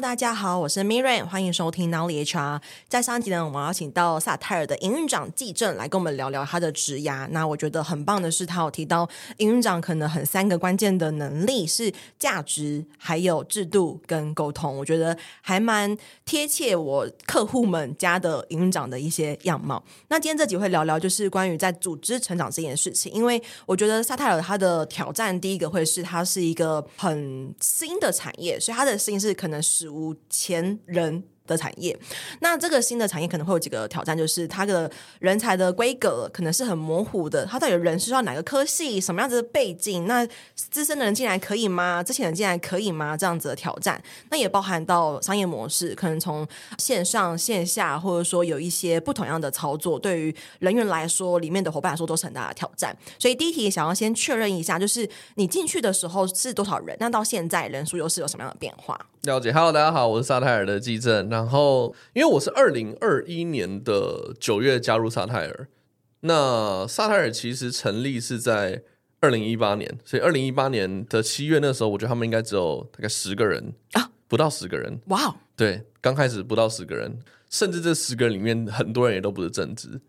大家好，我是 Miriam，欢迎收听 Nowly HR。在上一集呢，我们邀请到萨泰尔的营运长纪正来跟我们聊聊他的职涯。那我觉得很棒的是，他有提到营运长可能很三个关键的能力是价值、还有制度跟沟通。我觉得还蛮贴切我客户们家的营运长的一些样貌。那今天这集会聊聊就是关于在组织成长这件事情，因为我觉得萨泰尔他的挑战第一个会是它是一个很新的产业，所以它的新是。可能是史无前人的产业，那这个新的产业可能会有几个挑战，就是它的人才的规格可能是很模糊的，它到底人是要哪个科系，什么样子的背景，那资深的人进来可以吗？之前的人进来可以吗？这样子的挑战，那也包含到商业模式，可能从线上线下，或者说有一些不同样的操作，对于人员来说，里面的伙伴来说都是很大的挑战。所以第一题想要先确认一下，就是你进去的时候是多少人？那到现在人数又是有什么样的变化？了解，Hello，大家好，我是萨泰尔的纪政。然后，因为我是二零二一年的九月加入萨泰尔，那萨泰尔其实成立是在二零一八年，所以二零一八年的七月那时候，我觉得他们应该只有大概十个人啊，不到十个人。哇，Wow. 对，刚开始不到十个人，甚至这十个人里面很多人也都不是正职，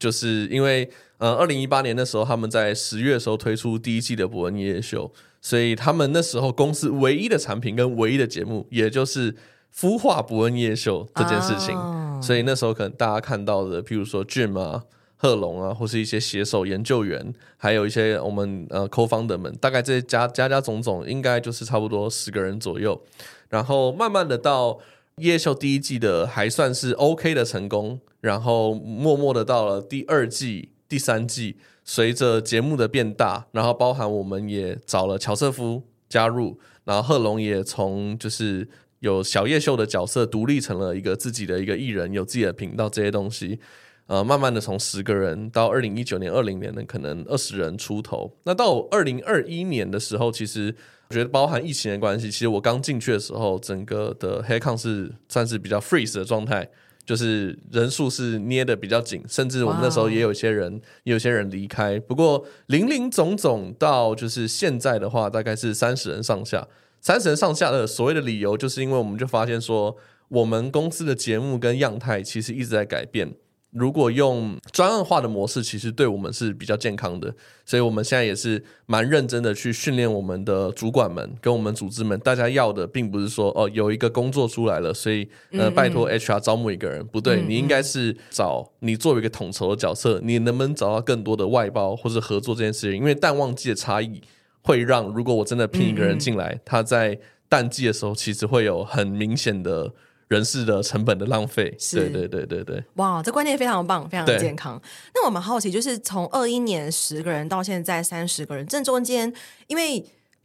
就是因为呃，二零一八年那时候他们在十月的时候推出第一季的伯恩夜秀。所以他们那时候公司唯一的产品跟唯一的节目，也就是孵化博恩夜秀这件事情。Oh. 所以那时候可能大家看到的，譬如说 Jim 啊、贺龙啊，或是一些携手研究员，还有一些我们呃 Co-founder 们，大概这些加加加总总，应该就是差不多十个人左右。然后慢慢的到夜秀第一季的还算是 OK 的成功，然后默默的到了第二季、第三季。随着节目的变大，然后包含我们也找了乔瑟夫加入，然后贺龙也从就是有小叶秀的角色独立成了一个自己的一个艺人，有自己的频道这些东西，呃，慢慢的从十个人到二零一九年、二零年的可能二十人出头。那到二零二一年的时候，其实我觉得包含疫情的关系，其实我刚进去的时候，整个的 headcount 是算是比较 freeze 的状态。就是人数是捏得比较紧，甚至我们那时候也有些人，也有些人离开。不过零零总总到就是现在的话，大概是三十人上下。三十人上下的所谓的理由，就是因为我们就发现说，我们公司的节目跟样态其实一直在改变。如果用专案化的模式，其实对我们是比较健康的，所以我们现在也是蛮认真的去训练我们的主管们跟我们组织们。大家要的并不是说哦，有一个工作出来了，所以呃拜托 HR 招募一个人，嗯嗯不对，你应该是找你作为一个统筹的角色，你能不能找到更多的外包或者合作这件事情？因为淡旺季的差异会让，如果我真的聘一个人进来，嗯嗯他在淡季的时候其实会有很明显的。人事的成本的浪费，是对对对对对，哇，这观念非常棒，非常的健康。那我们好奇，就是从二一年十个人到现在三十个人，这中间因为。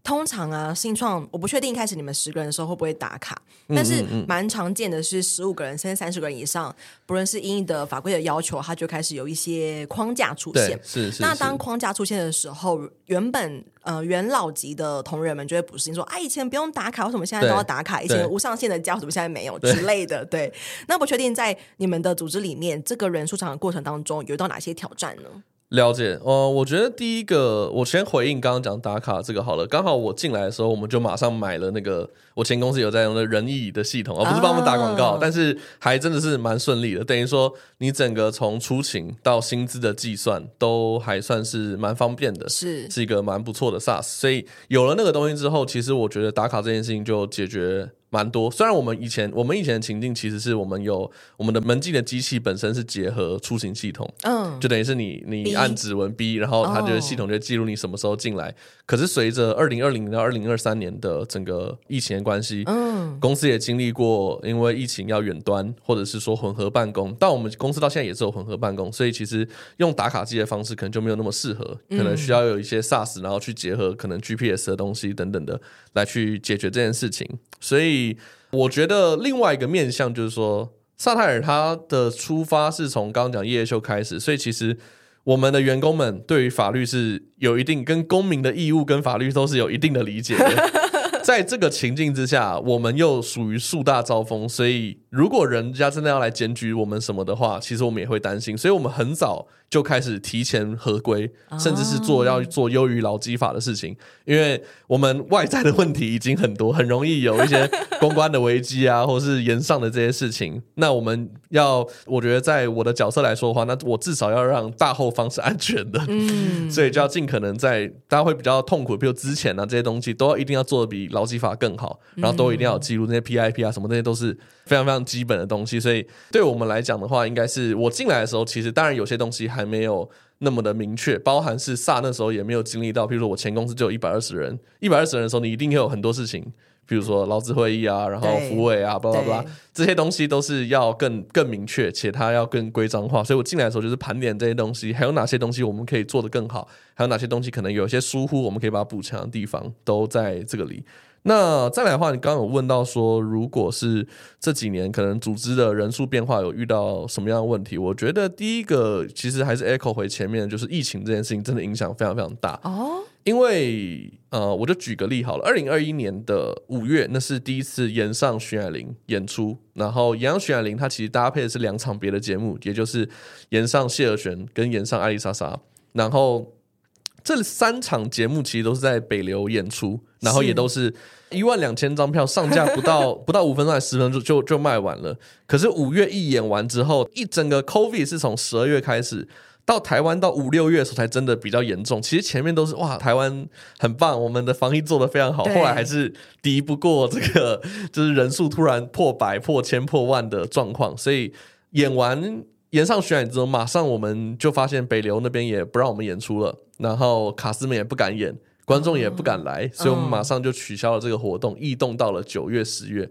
通常啊，新创我不确定一开始你们十个人的时候会不会打卡，但是蛮常见的是十五个人甚至三十个人以上，不论是因应的法规的要求，它就开始有一些框架出现。是是，是。那当框架出现的时候，原本呃元老级的同仁们就会不适应，说啊，以前不用打卡，为什么现在都要打卡？以前无上限的加，为什么现在没有之类的？对。那不确定在你们的组织里面，这个人数长的过程当中，有到哪些挑战呢？了解，呃，我觉得第一个，我先回应刚刚讲打卡这个好了。刚好我进来的时候，我们就马上买了那个我前公司有在用的人义的系统，而不是帮我们打广告，哦、但是还真的是蛮顺利的。等于说，你整个从出勤到薪资的计算都还算是蛮方便的，是是一个蛮不错的 SaaS。所以有了那个东西之后，其实我觉得打卡这件事情就解决。蛮多，虽然我们以前我们以前的情境其实是我们有我们的门禁的机器本身是结合出行系统，嗯，就等于是你你按指纹 B，然后它就系统就记录你什么时候进来。哦、可是随着二零二零到二零二三年的整个疫情的关系，嗯，公司也经历过因为疫情要远端或者是说混合办公，但我们公司到现在也是有混合办公，所以其实用打卡机的方式可能就没有那么适合，可能需要有一些 SaaS，然后去结合可能 GPS 的东西等等的来去解决这件事情，所以。我觉得另外一个面向就是说，萨泰尔他的出发是从刚刚讲夜秀开始，所以其实我们的员工们对于法律是有一定跟公民的义务跟法律都是有一定的理解的。在这个情境之下，我们又属于树大招风，所以如果人家真的要来检举我们什么的话，其实我们也会担心，所以我们很早就开始提前合规，甚至是做要做优于劳基法的事情，因为我们外在的问题已经很多，很容易有一些公关的危机啊，或是延上的这些事情。那我们要，我觉得在我的角色来说的话，那我至少要让大后方是安全的，嗯，所以就要尽可能在大家会比较痛苦，比如之前啊这些东西，都要一定要做的比劳基法更好，然后都一定要有记录那些 PIP 啊什么那些都是非常非常。基本的东西，所以对我们来讲的话，应该是我进来的时候，其实当然有些东西还没有那么的明确，包含是萨那时候也没有经历到，比如说我前公司就有一百二十人，一百二十人的时候，你一定有很多事情，比如说劳资会议啊，然后福委啊，巴拉巴拉，这些东西都是要更更明确，且它要更规章化。所以我进来的时候就是盘点这些东西，还有哪些东西我们可以做得更好，还有哪些东西可能有一些疏忽，我们可以把它补强的地方，都在这个里。那再来的话，你刚刚有问到说，如果是这几年可能组织的人数变化有遇到什么样的问题？我觉得第一个其实还是 echo 回前面，就是疫情这件事情真的影响非常非常大哦。因为呃，我就举个例好了，二零二一年的五月，那是第一次演上徐乃麟演出，然后演上徐乃麟他其实搭配的是两场别的节目，也就是演上谢尔玄跟演上艾丽莎莎，然后这三场节目其实都是在北流演出，然后也都是。一万两千张票上架不到 不到五分钟，还十分钟就就就卖完了。可是五月一演完之后，一整个 COVID 是从十二月开始到台湾到五六月的时候才真的比较严重。其实前面都是哇，台湾很棒，我们的防疫做得非常好。后来还是敌不过这个，就是人数突然破百、破千、破万的状况。所以演完演上巡演之后，马上我们就发现北流那边也不让我们演出了，然后卡斯们也不敢演。观众也不敢来，嗯、所以我们马上就取消了这个活动，异、嗯、动到了九月、十月。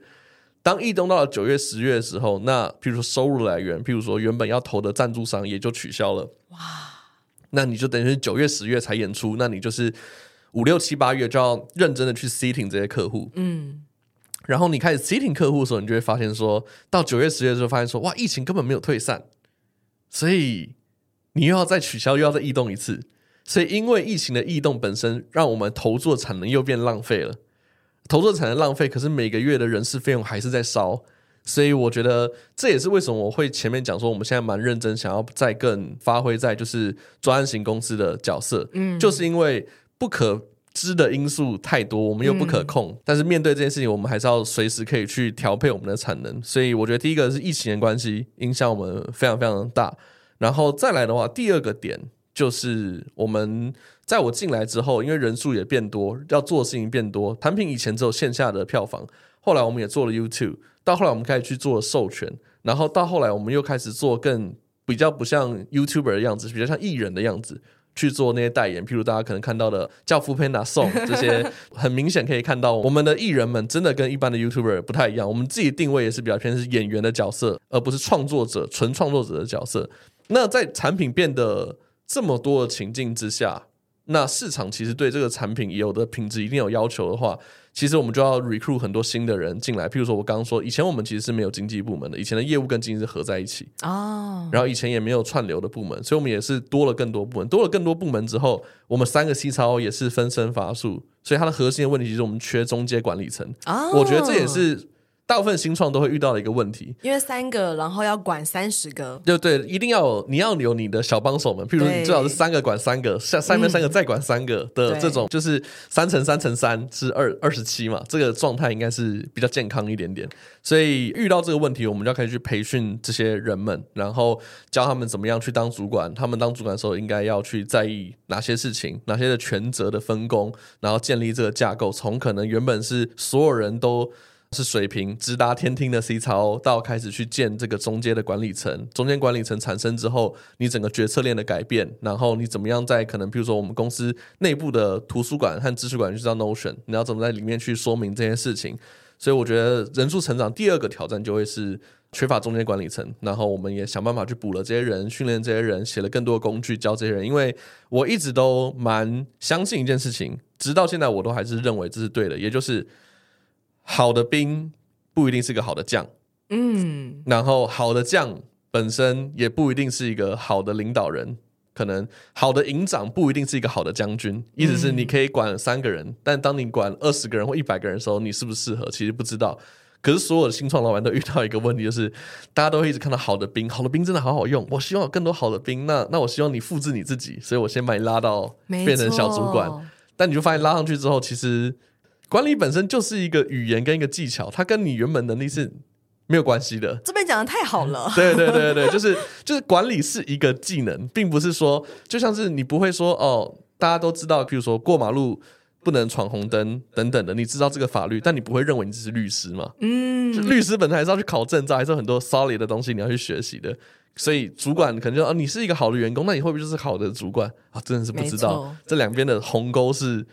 当异动到了九月、十月的时候，那譬如说收入来源，譬如说原本要投的赞助商也就取消了。哇！那你就等于是九月、十月才演出，那你就是五六七八月就要认真的去 sitting 这些客户。嗯。然后你开始 sitting 客户的时候，你就会发现说，到九月、十月的时候，发现说，哇，疫情根本没有退散，所以你又要再取消，又要再异动一次。所以，因为疫情的异动本身，让我们投注的产能又变浪费了。投注的产能浪费，可是每个月的人事费用还是在烧。所以，我觉得这也是为什么我会前面讲说，我们现在蛮认真，想要再更发挥在就是专案型公司的角色。嗯，就是因为不可知的因素太多，我们又不可控。嗯，但是面对这件事情，我们还是要随时可以去调配我们的产能。所以，我觉得第一个是疫情的关系，影响我们非常非常大。然后再来的话，第二个点。就是我们在我进来之后，因为人数也变多，要做的事情变多。产品以前只有线下的票房，后来我们也做了 YouTube，到后来我们开始去做授权，然后到后来我们又开始做更比较不像 YouTuber 的样子，比较像艺人的样子去做那些代言。譬如大家可能看到的叫 foodpanda 送这些，很明显可以看到我们的艺人们真的跟一般的 YouTuber 不太一样。我们自己定位也是比较偏是演员的角色，而不是创作者、纯创作者的角色。那在产品变得这么多的情境之下，那市场其实对这个产品有的品质一定有要求的话，其实我们就要 recruit 很多新的人进来。譬如说，我刚刚说，以前我们其实是没有经济部门的，以前的业务跟经济是合在一起哦。然后以前也没有串流的部门，所以我们也是多了更多部门。多了更多部门之后，我们三个 C 超也是分身乏术，所以它的核心的问题其实我们缺中介管理层。哦，我觉得这也是。大部分新创都会遇到的一个问题，因为三个，然后要管三十个，就对，一定要有，你要有你的小帮手们，譬如你最好是三个管三个，下下面三个再管三个的这种，就是三乘三乘三是二二十七嘛，这个状态应该是比较健康一点点。所以遇到这个问题，我们就要开始去培训这些人们，然后教他们怎么样去当主管。他们当主管的时候，应该要去在意哪些事情，哪些的权责的分工，然后建立这个架构，从可能原本是所有人都。是水平直达天听的 C 超，到开始去建这个中间的管理层，中间管理层产生之后，你整个决策链的改变，然后你怎么样在可能，比如说我们公司内部的图书馆和知识馆就叫 Notion，你要怎么在里面去说明这些事情？所以我觉得人数成长第二个挑战就会是缺乏中间管理层，然后我们也想办法去补了这些人，训练这些人，写了更多工具教这些人，因为我一直都蛮相信一件事情，直到现在我都还是认为这是对的，也就是。好的兵不一定是个好的将，嗯，然后好的将本身也不一定是一个好的领导人，可能好的营长不一定是一个好的将军。意思是你可以管三个人，但当你管二十个人或一百个人的时候，你适不适合？其实不知道。可是所有的新创老板都遇到一个问题，就是大家都会一直看到好的兵，好的兵真的好好用，我希望有更多好的兵。那那我希望你复制你自己，所以我先把你拉到变成小主管。但你就发现拉上去之后，其实管理本身就是一个语言跟一个技巧，它跟你原本能力是没有关系的。这边讲的太好了，对对对对，就是就是管理是一个技能，并不是说就像是你不会说哦，大家都知道，譬如说过马路。不能闯红灯等等的，你知道这个法律，但你不会认为你只是律师嘛？嗯，律师本身还是要去考证照，还是有很多 solid 的东西你要去学习的。所以主管可能就啊，你是一个好的员工，那你会不会就是好的主管啊？真的是不知道，这两边的鸿沟是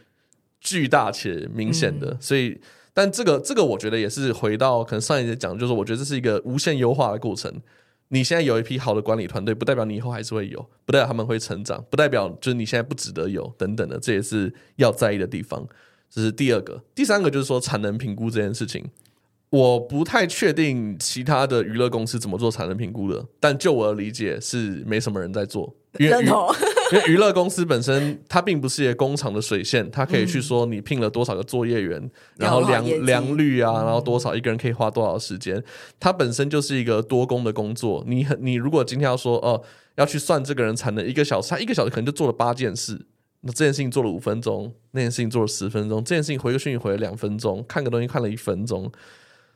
巨大且明显的。嗯、所以，但这个这个，我觉得也是回到可能上一节讲，就是我觉得这是一个无限优化的过程。你现在有一批好的管理团队，不代表你以后还是会有，不代表他们会成长，不代表就是你现在不值得有等等的，这也是要在意的地方。这是第二个，第三个就是说产能评估这件事情，我不太确定其他的娱乐公司怎么做产能评估的，但就我的理解是没什么人在做，因为 因为娱乐公司本身，它并不是一个工厂的水线，它可以去说你聘了多少个作业员，嗯、然后良良率啊，然后多少一个人可以花多少时间，它本身就是一个多工的工作。你很，你如果今天要说哦，要去算这个人产能一个小时，他一个小时可能就做了八件事，那这件事情做了五分钟，那件事情做了十分钟，这件事情回个讯息回了两分钟，看个东西看了一分钟。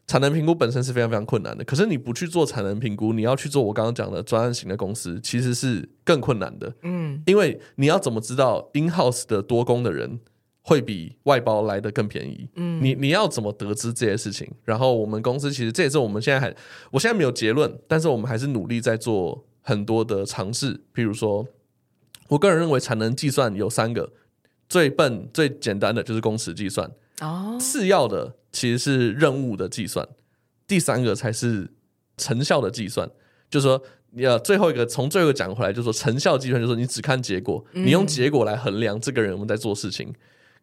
产能评估本身是非常非常困难的，可是你不去做产能评估，你要去做我刚刚讲的专案型的公司，其实是更困难的。嗯，因为你要怎么知道 in house 的多工的人会比外包来的更便宜？嗯，你你要怎么得知这些事情？然后我们公司其实这也是我们现在还，我现在没有结论，但是我们还是努力在做很多的尝试。譬如说，我个人认为产能计算有三个，最笨最简单的就是工时计算。哦，次要的其实是任务的计算，第三个才是成效的计算。就是说，你要最后一个从最后讲回来，就是说成效计算，就是说你只看结果，你用结果来衡量这个人有没有在做事情。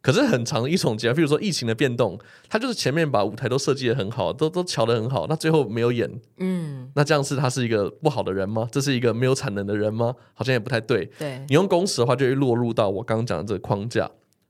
可是很长一种结果，比如说疫情的变动，他就是前面把舞台都设计得很好，都都瞧得很好，那最后没有演，嗯，那这样是他是一个不好的人吗？这是一个没有产能的人吗？好像也不太对。对，你用公式的话，就会落入到我刚刚讲的这个框架。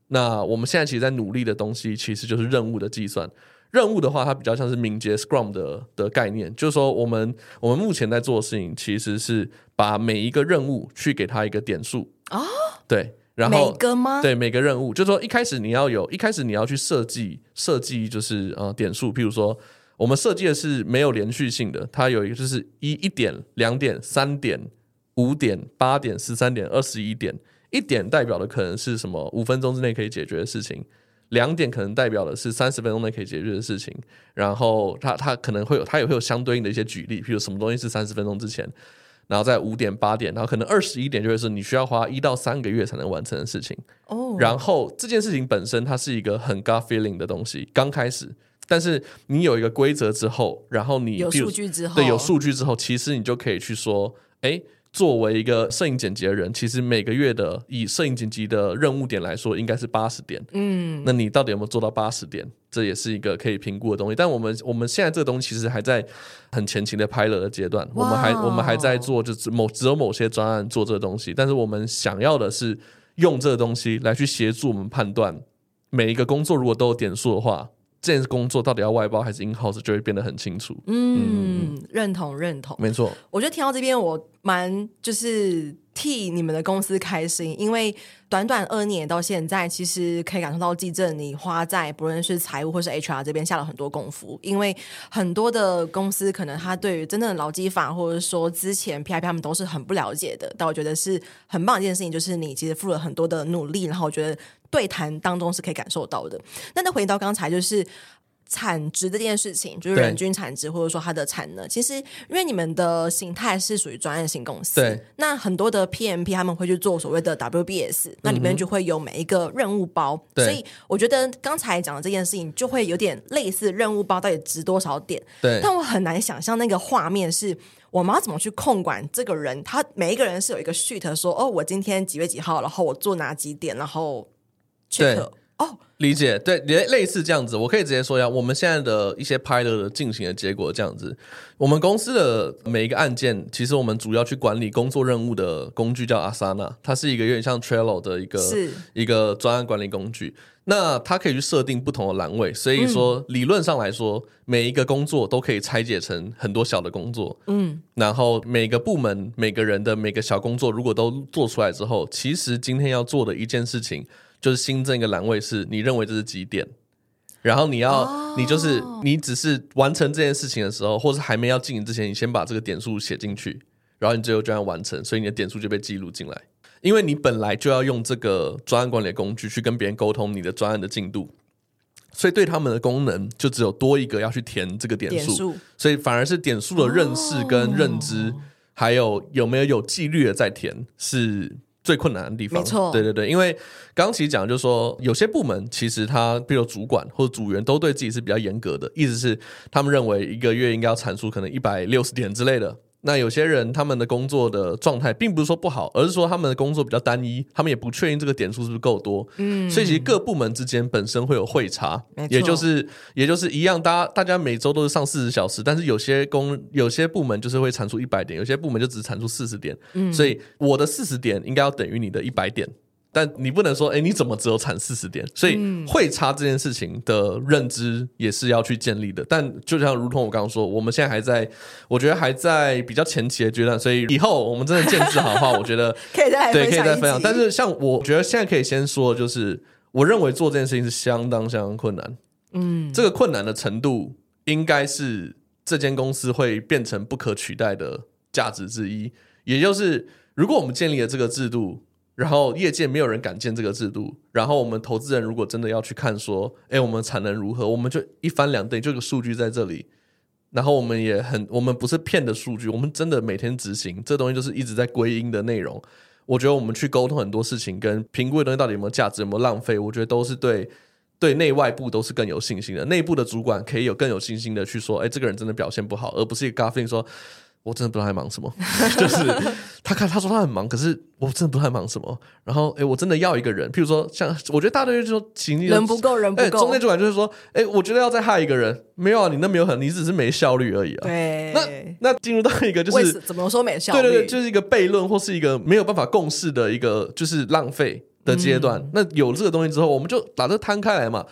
那我们现在其实，在努力的东西，其实就是任务的计算。任务的话，它比较像是敏捷 Scrum 的的概念，就是说，我们我们目前在做的事情，其实是把每一个任务去给它一个点数啊。哦、对，然后每个吗？对，每个任务，就是说，一开始你要有，一开始你要去设计设计，就是呃点数。譬如说，我们设计的是没有连续性的，它有一个就是一一点、两点、三点、五点、八点、十三点、二十一点。一点代表的可能是什么？五分钟之内可以解决的事情。两点可能代表的是三十分钟内可以解决的事情。然后它它可能会有，它也会有相对应的一些举例，譬如什么东西是三十分钟之前。然后在五点八点，然后可能二十一点就会是你需要花一到三个月才能完成的事情。哦。然后这件事情本身它是一个很 gut feeling 的东西，刚开始，但是你有一个规则之后，然后你有数据之后，对，有数据之后，其实你就可以去说，哎。作为一个摄影剪辑的人，其实每个月的以摄影剪辑的任务点来说，应该是八十点。嗯，那你到底有没有做到八十点？这也是一个可以评估的东西。但我们我们现在这个东西其实还在很前期的 pilot 的阶段，我们还我们还在做，就是某只有某些专案做这个东西。但是我们想要的是用这个东西来去协助我们判断每一个工作如果都有点数的话。这件工作到底要外包还是 in house，就会变得很清楚。嗯，嗯，认同认同，没错。我觉得听到这边，我蛮就是替你们的公司开心，因为短短二年到现在，其实可以感受到季正你花在不论是财务或是 HR 这边下了很多功夫。因为很多的公司可能他对于真正的劳基法或者说之前 PIP 他们都是很不了解的，但我觉得是很棒一件事情，就是你其实付了很多的努力，然后我觉得。对谈当中是可以感受到的。那再回到刚才，就是产值这件事情，就是人均产值或者说它的产能。其实，因为你们的形态是属于专业型公司，对，那很多的 PMP 他们会去做所谓的 WBS，那里面就会有每一个任务包。所以，我觉得刚才讲的这件事情就会有点类似任务包到底值多少点。对，但我很难想象那个画面是我们要怎么去控管这个人。他每一个人是有一个 sheet 说，哦，我今天几月几号，然后我做哪几点，然后。对哦，理解，对，类类似这样子，我可以直接说一下，我们现在的一些 pilot 的进行的结果这样子。我们公司的每一个案件，其实我们主要去管理工作任务的工具叫 Asana，它是一个有点像 Trello 的一个一个专案管理工具。那它可以去设定不同的栏位，所以说理论上来说，嗯、每一个工作都可以拆解成很多小的工作。嗯，然后每个部门每个人的每个小工作，如果都做出来之后，其实今天要做的一件事情。就是新增一个栏位，是你认为这是几点，然后你要、oh. 你就是你只是完成这件事情的时候，或是还没要进行之前，你先把这个点数写进去，然后你最后就要完成，所以你的点数就被记录进来。因为你本来就要用这个专案管理工具去跟别人沟通你的专案的进度，所以对他们的功能就只有多一个要去填这个点数，所以反而是点数的认识跟认知，oh. 还有有没有有纪律的在填是。最困难的地方，没错，对对对，因为刚刚其实讲的就是说，有些部门其实他，比如主管或者组员，都对自己是比较严格的，意思是他们认为一个月应该要产出可能一百六十点之类的。那有些人他们的工作的状态并不是说不好，而是说他们的工作比较单一，他们也不确定这个点数是不是够多。嗯，所以其实各部门之间本身会有会差，也就是也就是一样，大家大家每周都是上四十小时，但是有些工有些部门就是会产出一百点，有些部门就只产出四十点。嗯，所以我的四十点应该要等于你的一百点。但你不能说，哎，你怎么只有产四十点？所以会差这件事情的认知也是要去建立的。但就像如同我刚刚说，我们现在还在，我觉得还在比较前期的阶段。所以以后我们真的建制好的话，我觉得可以再对，可以再分享。但是像我觉得现在可以先说，就是我认为做这件事情是相当相当困难。嗯，这个困难的程度应该是这间公司会变成不可取代的价值之一。也就是如果我们建立了这个制度。然后业界没有人敢建这个制度，然后我们投资人如果真的要去看说，哎，我们产能如何，我们就一翻两瞪，就个数据在这里，然后我们也很，我们不是骗的数据，我们真的每天执行，这东西就是一直在归因的内容。我觉得我们去沟通很多事情，跟评估的东西到底有没有价值，有没有浪费，我觉得都是对对内外部都是更有信心的。内部的主管可以有更有信心的去说，哎，这个人真的表现不好，而不是一个 gut feeling 说。我真的不知道他在忙什么，就是他看他说他很忙，可是我真的不知道他在忙什么。然后，哎、欸，我真的要一个人，譬如说，像我觉得大队就说，请人不够，人不够。中间主管就是说，哎、欸，我觉得要再害一个人，没有啊，你那没有很，你只是没效率而已啊。对，那那进入到一个就是怎么说没效率？对对对，就是一个悖论或是一个没有办法共事的一个就是浪费的阶段。嗯、那有了这个东西之后，我们就把这摊开来嘛。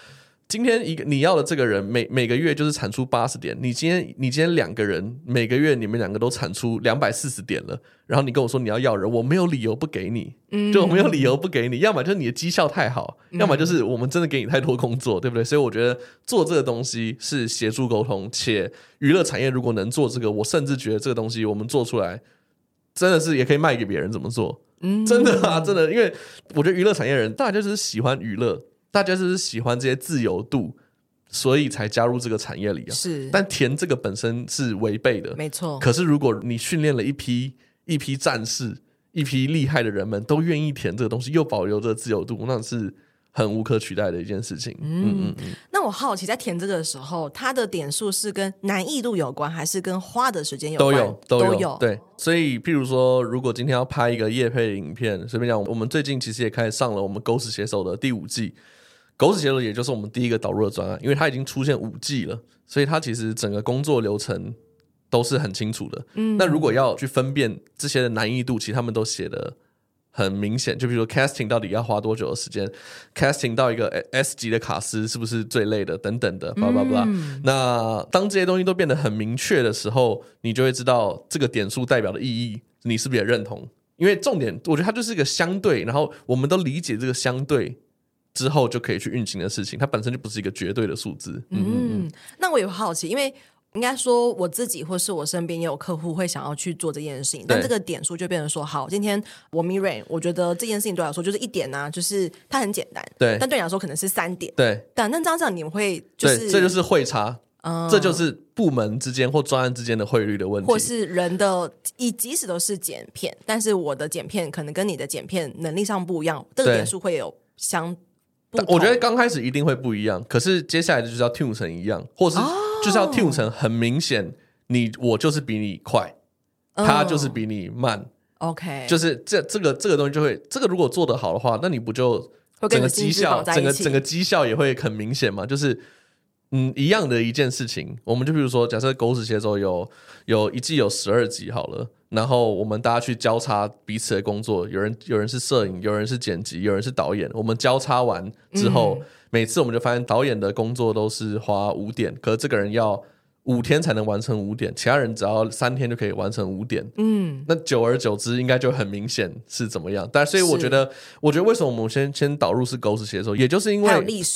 今天一个你要的这个人每每个月就是产出八十点，你今天你今天两个人每个月你们两个都产出两百四十点了，然后你跟我说你要要人，我没有理由不给你，就我没有理由不给你，要么就是你的绩效太好，要么就是我们真的给你太多工作，对不对？所以我觉得做这个东西是协助沟通，且娱乐产业如果能做这个，我甚至觉得这个东西我们做出来真的是也可以卖给别人怎么做，真的啊，真的，因为我觉得娱乐产业人大家就是喜欢娱乐。大家就是喜欢这些自由度，所以才加入这个产业里啊。是，但填这个本身是违背的，没错。可是如果你训练了一批一批战士，一批厉害的人们都愿意填这个东西，又保留着自由度，那是很无可取代的一件事情。嗯嗯嗯。那我好奇，在填这个的时候，它的点数是跟难易度有关，还是跟花的时间有关？都有，都有。都有对，所以譬如说，如果今天要拍一个夜配影片，随便讲，我们最近其实也开始上了我们狗屎写手的第五季。狗屎写手也就是我们第一个导入的专案，因为它已经出现五 G 了，所以它其实整个工作流程都是很清楚的。嗯，那如果要去分辨这些的难易度，其实他们都写的很明显。就比如说 casting 到底要花多久的时间，casting 到一个 S 级的卡司是不是最累的，等等的，巴拉巴拉。那当这些东西都变得很明确的时候，你就会知道这个点数代表的意义，你是不是也认同？因为重点，我觉得它就是一个相对，然后我们都理解这个相对。之后就可以去运行的事情，它本身就不是一个绝对的数字。嗯，嗯，嗯，那我也好奇，因为应该说我自己或是我身边也有客户会想要去做这件事情，但这个点数就变成说，好，今天我 Mirain，我觉得这件事情对我来说就是一点呢、啊，就是它很简单，对，但对你来说可能是三点，对。但那这样子你们会就是这就是会差，嗯，这就是部门之间或专案之间的汇率的问题，或是人的，以即使都是剪片，但是我的剪片可能跟你的剪片能力上不一样，这个点数会有相。我觉得刚开始一定会不一样，可是接下来就是要 tune 成一样，或是就是要 tune 成很明显，你我就是比你快，他就是比你慢。OK，就是这这个这个东西就会，这个如果做得好的话，那你不就整个绩效，整个整个绩效也会很明显嘛。就是嗯，一样的一件事情，我们就比如说，假设狗屎写手有有一季有十二集好了，然后我们大家去交叉彼此的工作，有人有人是摄影，有人是剪辑，有人是导演，我们交叉完之后，嗯、每次我们就发现导演的工作都是花五点，可是这个人要。五天才能完成五点，其他人只要三天就可以完成五点。嗯，那久而久之，应该就很明显是怎么样。但所以我觉得，我觉得为什么我们先先导入是狗屎写手，也就是因为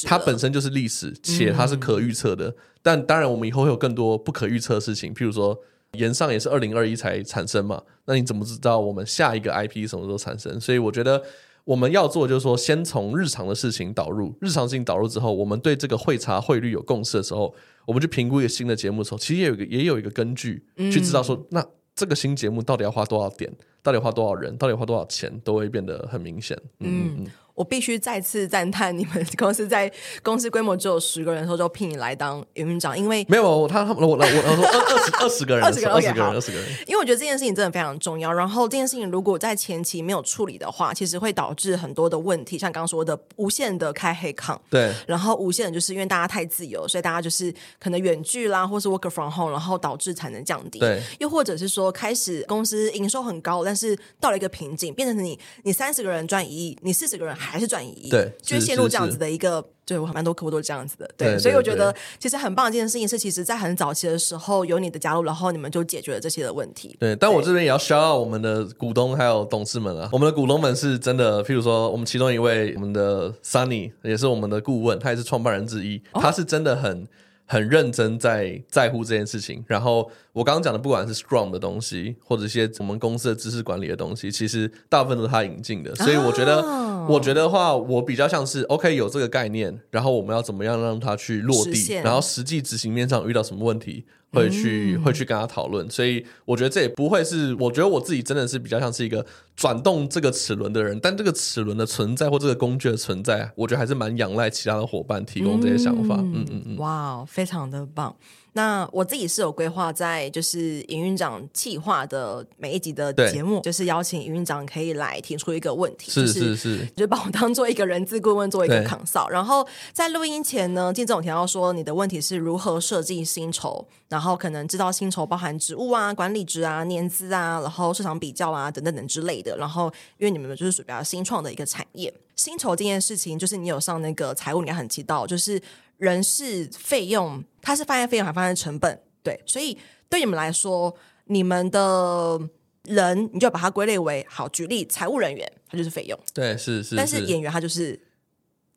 它本身就是历史，且它是可预测的。但当然，我们以后会有更多不可预测的事情，譬如说延上也是二零二一才产生嘛，那你怎么知道我们下一个 IP 什么时候产生？所以我觉得。我们要做就是说，先从日常的事情导入，日常事情导入之后，我们对这个会查汇率有共识的时候，我们去评估一个新的节目的时候，其实也有一个也有一个根据，去知道说，那这个新节目到底要花多少点，到底要花多少人，到底要花多少钱，都会变得很明显。嗯。嗯我必须再次赞叹你们公司在公司规模只有十个人的时候就聘你来当营运长，因为没有他他我我我说二二十二十个人 二十个人二十个人二十个人，因为我觉得这件事情真的非常重要。然后这件事情如果在前期没有处理的话，其实会导致很多的问题，像刚刚说的无限的开黑抗，对，然后无限的就是因为大家太自由，所以大家就是可能远距啦，或是 work from home，然后导致产能降低，对，又或者是说开始公司营收很高，但是到了一个瓶颈，变成你你三十个人赚一亿，你四十个人还是赚一亿，对。就陷入这样子的一个，对我蛮多客户都是这样子的，对，所以我觉得其实很棒的一件事情是，其实，在很早期的时候有你的加入，然后你们就解决了这些的问题。对，但我这边也要 shout out 我们的股东还有董事们啊，我们的股东们是真的，譬如说我们其中一位，我们的 Sunny 也是我们的顾问，他也是创办人之一，他是真的很。很认真在在乎这件事情，然后我刚刚讲的不管是 Scrum 的东西，或者一些我们公司的知识管理的东西，其实大部分都是他引进的，所以我觉得，哦、我觉得话，我比较像是 OK 有这个概念，然后我们要怎么样让它去落地，然后实际执行面上遇到什么问题。会去、嗯、会去跟他讨论，所以我觉得这也不会是，我觉得我自己真的是比较像是一个转动这个齿轮的人，但这个齿轮的存在或这个工具的存在，我觉得还是蛮仰赖其他的伙伴提供这些想法。嗯嗯嗯，嗯哇，非常的棒。那我自己是有规划在就是营运长企划的每一集的节目，就是邀请营运长可以来提出一个问题，是是是，就把我当做一个人资顾问，做一个 consult 然后在录音前呢，进这种提到说你的问题是如何设计薪酬，然后可能知道薪酬包含职务啊、管理职啊、年资啊，然后市场比较啊等等等之类的。然后因为你们就是属于比较新创的一个产业，薪酬这件事情，就是你有上那个财务，你还很提到，就是。人事费用，它是放在费用还放在成本，对，所以对你们来说，你们的人你就把它归类为好。举例，财务人员，它就是费用，对，是是。但是演员他就是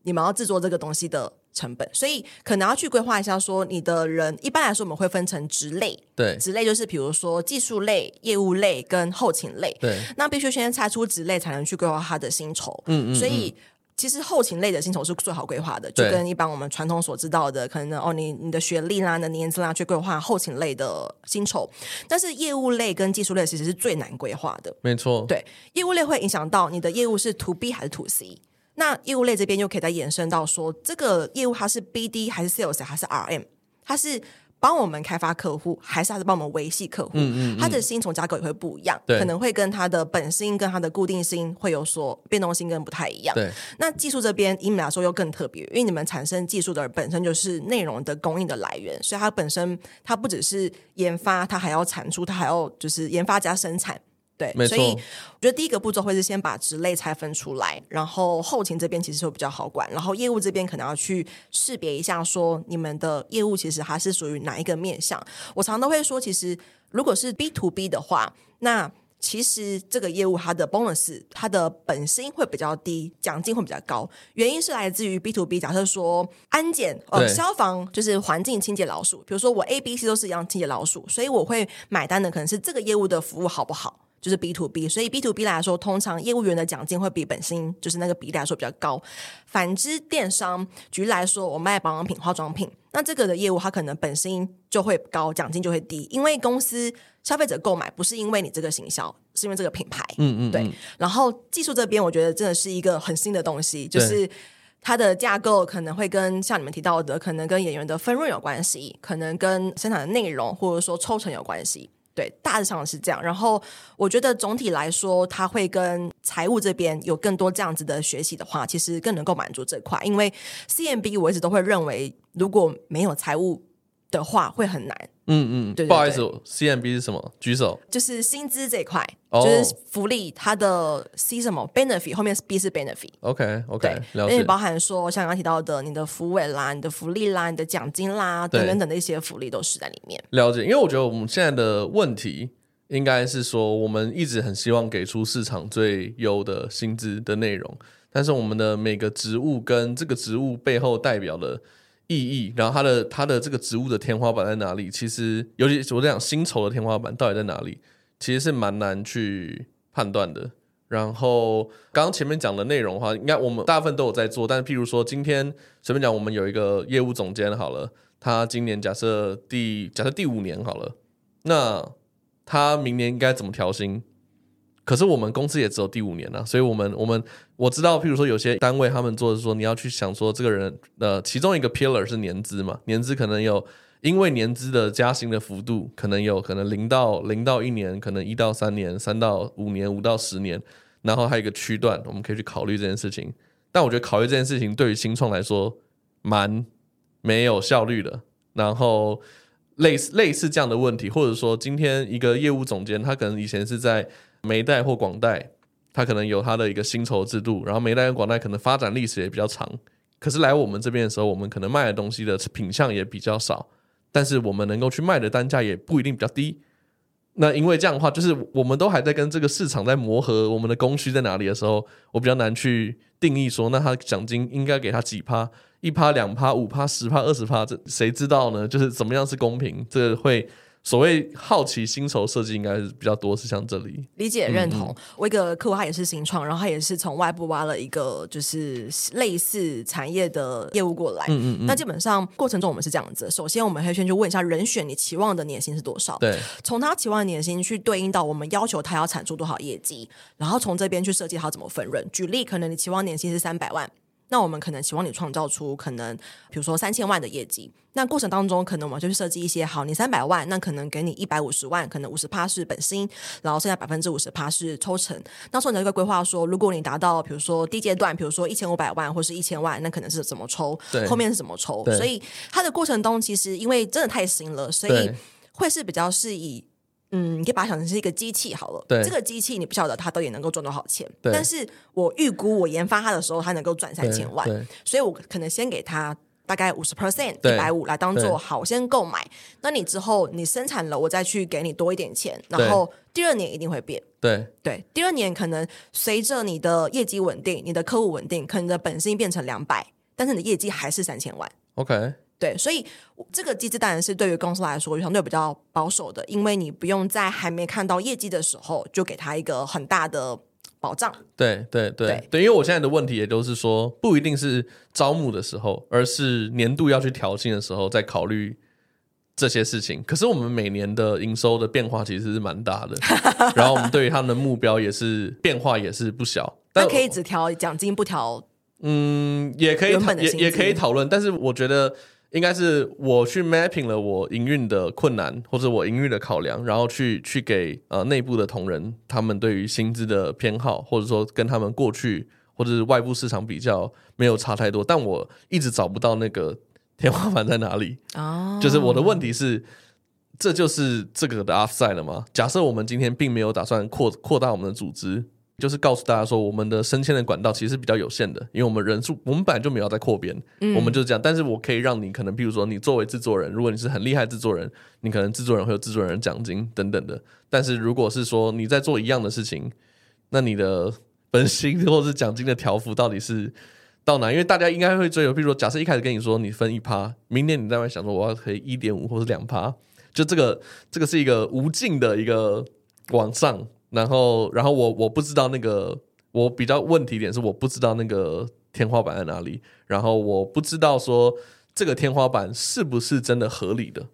你们要制作这个东西的成本，所以可能要去规划一下，说你的人一般来说我们会分成职类，对，职类就是比如说技术类、业务类跟后勤类，对，那必须先拆出职类才能去规划他的薪酬，嗯，嗯嗯，所以。其实后勤类的薪酬是最好规划的，就跟一般我们传统所知道的，可能哦，你你的学历啦、你的年资啦，去规划后勤类的薪酬。但是业务类跟技术类其实是最难规划的，没错。对，业务类会影响到你的业务是 to B 还是 to C。那业务类这边又可以再延伸到说，这个业务它是 BD 还是 Sales 还是 RM，它是。帮我们开发客户，还是他是帮我们维系客户？嗯嗯嗯，他的薪酬架构也会不一样，可能会跟他的本薪跟他的固定薪会有所变动性，跟不太一样。对，那技术这边，以你们来说又更特别，因为你们产生技术的本身就是内容的供应的来源，所以它本身它不只是研发，它还要产出，它还要就是研发加生产。对。所以我觉得第一个步骤会是先把职类拆分出来，然后后勤这边其实会比较好管，然后业务这边可能要去识别一下，说你们的业务其实还是属于哪一个面向。我常常都会说，其实如果是 B to B 的话，那其实这个业务它的 bonus 它的本薪会比较低，奖金会比较高。原因是来自于 B to B，假设说安检呃消防就是环境清洁老鼠，比如说我 A B C 都是一样清洁老鼠，所以我会买单的可能是这个业务的服务好不好？就是 B to B，所以 B to B 来说，通常业务员的奖金会比本薪就是那个比例来说比较高。反之，电商举例来说，我卖保养品、化妆品，那这个的业务它可能本薪就会高，奖金就会低，因为公司消费者购买不是因为你这个行销，是因为这个品牌。嗯，嗯嗯，对。然后技术这边，我觉得真的是一个很新的东西，就是它的架构可能会跟像你们提到的，可能跟演员的分润有关系，可能跟生产的内容或者说抽成有关系。对，大致上是这样。然后我觉得总体来说，他会跟财务这边有更多这样子的学习的话，其实更能够满足这块。因为 CMB 我一直都会认为，如果没有财务的话，会很难。嗯嗯，对，对，对，不好意思，CMB 是什么？举手。就是薪资这块，哦、就是福利，它的 C 什么 benefit 后面是 B 是 benefit。OK OK，对，因为包含说像刚刚提到的，你的福委啦、你的福利啦、你的奖金啦等等等的一些福利都是在里面。了解，因为我觉得我们现在的问题应该是说，我们一直很希望给出市场最优的薪资的内容，但是我们的每个职务跟这个职务背后代表的。意义，然后它的它的这个职务的天花板在哪里？其实，尤其我在讲薪酬的天花板到底在哪里，其实是蛮难去判断的。然后刚刚前面讲的内容的话，应该我们大部分都有在做。但，譬如说今天随便讲，我们有一个业务总监好了，他今年假设第假设第五年好了，那他明年应该怎么调薪？可是我们公司也只有第五年了，所以我们我们我知道，譬如说有些单位他们做的是说，你要去想说这个人呃，其中一个 pillar 是年资嘛，年资可能有因为年资的加薪的幅度，可能有可能零到零到一年，可能一到三年，三到五年，五到十年，然后还有一个区段，我们可以去考虑这件事情。但我觉得考虑这件事情对于新创来说蛮没有效率的。然后类似类似这样的问题，或者说今天一个业务总监，他可能以前是在煤代或广代，他可能有他的一个薪酬制度，然后煤代跟广代可能发展历史也比较长，可是来我们这边的时候，我们可能卖的东西的品相也比较少，但是我们能够去卖的单价也不一定比较低。那因为这样的话，就是我们都还在跟这个市场在磨合，我们的供需在哪里的时候，我比较难去定义说，那他奖金应该给他几趴，一趴、两趴、五趴、十趴、二十趴，这谁知道呢？就是怎么样是公平？这会。所谓好奇薪酬设计应该是比较多，是像这里理解认同。我一个客户他也是新创，然后他也是从外部挖了一个就是类似产业的业务过来。嗯嗯嗯。那基本上过程中我们是这样子：首先我们会先去问一下人选，你期望的年薪是多少？对。从他期望的年薪去对应到我们要求他要产出多少业绩，然后从这边去设计他怎么分润。举例，可能你期望年薪是三百万。那我们可能希望你创造出可能，比如说三千万的业绩。那过程当中，可能我们就去设计一些，好，你三百万，那可能给你一百五十万，可能五十趴是本薪，然后剩下百分之五十趴是抽成。那时候你就会规划说，如果你达到，比如说第一阶段，比如说一千五百万或是一千万，那可能是怎么抽？对，后面是怎么抽？所以它的过程中，其实因为真的太新了，所以会是比较适宜。嗯，你可以把它想成是一个机器好了。对，这个机器你不晓得它到底能够赚多少钱。对，但是我预估我研发它的时候，它能够赚三千万。对，所以我可能先给它大概五十 percent，一百五来当做好先购买。那你之后你生产了，我再去给你多一点钱。然后第二年一定会变。对对，第二年可能随着你的业绩稳定，你的客户稳定，可能你的本薪变成两百，但是你的业绩还是三千万。OK。对，所以这个机制当然是对于公司来说相对比较保守的，因为你不用在还没看到业绩的时候就给他一个很大的保障。对对对对，对，因为我现在的问题也就是说，不一定是招募的时候，而是年度要去调薪的时候再考虑这些事情。可是我们每年的营收的变化其实是蛮大的，然后我们对于他们的目标也是变化也是不小。但可以只调奖金不调，嗯，也可以也也可以讨论，但是我觉得。应该是我去 mapping 了我营运的困难，或者我营运的考量，然后去去给呃内部的同仁他们对于薪资的偏好，或者说跟他们过去或者是外部市场比较没有差太多，但我一直找不到那个 天花板在哪里。哦，就是我的问题是，这就是这个的 upside 了吗？假设我们今天并没有打算扩扩大我们的组织。就是告诉大家说，我们的升迁的管道其实是比较有限的，因为我们人数，我们本来就没有在扩编，嗯，我们就是这样。但是我可以让你可能，比如说你作为制作人，如果你是很厉害制作人，你可能制作人会有制作人奖金等等的。但是如果是说你在做一样的事情，那你的本薪或是奖金的条幅到底是到哪？因为大家应该会追求，比如说假设一开始跟你说你分一趴，明年你在外想说我要可以一点五或是两趴，就这个这个是一个无尽的一个往上。然后，然后我我不知道那个，我比较问题点是我不知道那个天花板在哪里，然后我不知道说这个天花板是不是真的合理的，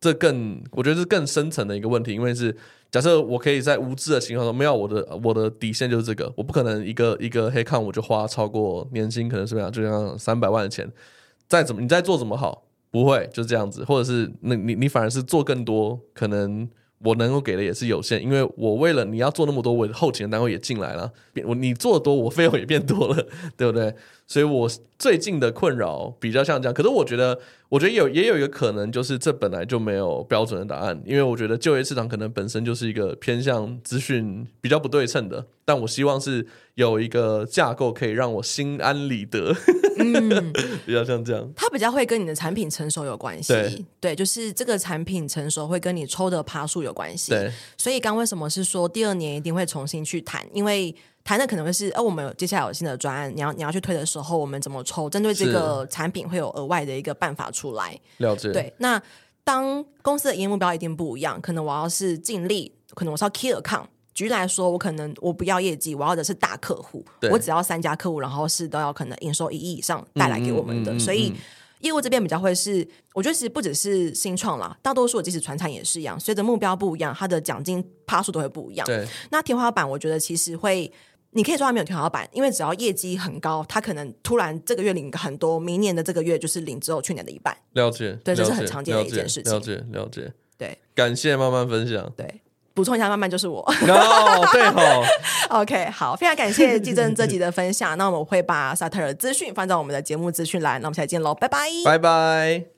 这更我觉得是更深层的一个问题，因为是假设我可以在无知的情况下，没有我的我的底线就是这个，我不可能一个一个 headcount 我就花超过年薪可能是这样，就像三百万的钱，再怎么你再做怎么好，不会就这样子，或者是那你你反而是做更多可能。我能够给的也是有限，因为我为了你要做那么多，我的后勤的单位也进来了，我你做多，我费用也变多了，对不对？所以我最近的困扰比较像这样。可是我觉得，我觉得有也有一个可能，就是这本来就没有标准的答案，因为我觉得就业市场可能本身就是一个偏向资讯比较不对称的。但我希望是有一个架构可以让我心安理得。嗯，比较像这样，它比较会跟你的产品成熟有关系。对，对，就是这个产品成熟会跟你抽的趴数有关系。对，所以刚为什么是说第二年一定会重新去谈？因为谈的可能会是，哦，我们有接下来有新的专案，你要你要去推的时候，我们怎么抽？针对这个产品会有额外的一个办法出来。了解。对，那当公司的营业目标一定不一样，可能我要是尽力，可能我是要 key account。举例来说，我可能我不要业绩，我要的是大客户，我只要三家客户，然后是都要可能营收一亿以上带来给我们的。嗯嗯嗯嗯、所以业务这边比较会是，我觉得其实不只是新创啦，大多数即使传产也是一样，随着目标不一样，它的奖金趴数都会不一样。对，那天花板我觉得其实会，你可以说它没有天花板，因为只要业绩很高，它可能突然这个月领很多，明年的这个月就是领只有去年的一半。了解，对，这是很常见的一件事情。了解，了解，了解。对，感谢慢慢分享。对。补充一下，慢慢就是我。哦，对哦。OK，好，非常感谢季正这集的分享。那我们会把萨特尔资讯放在我们的节目资讯栏。那我们下期见喽，拜拜，拜拜。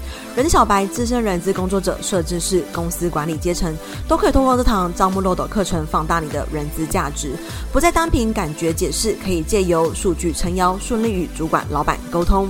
人小白、资深人资工作者、设置是、公司管理阶层，都可以通过这堂招募漏斗课程，放大你的人资价值。不再单凭感觉解释，可以借由数据撑腰，顺利与主管、老板沟通。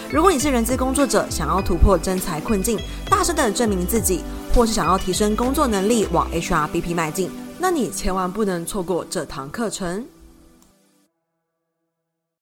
如果你是人资工作者，想要突破真才困境，大声的证明自己，或是想要提升工作能力，往 HRBP 迈进，那你千万不能错过这堂课程。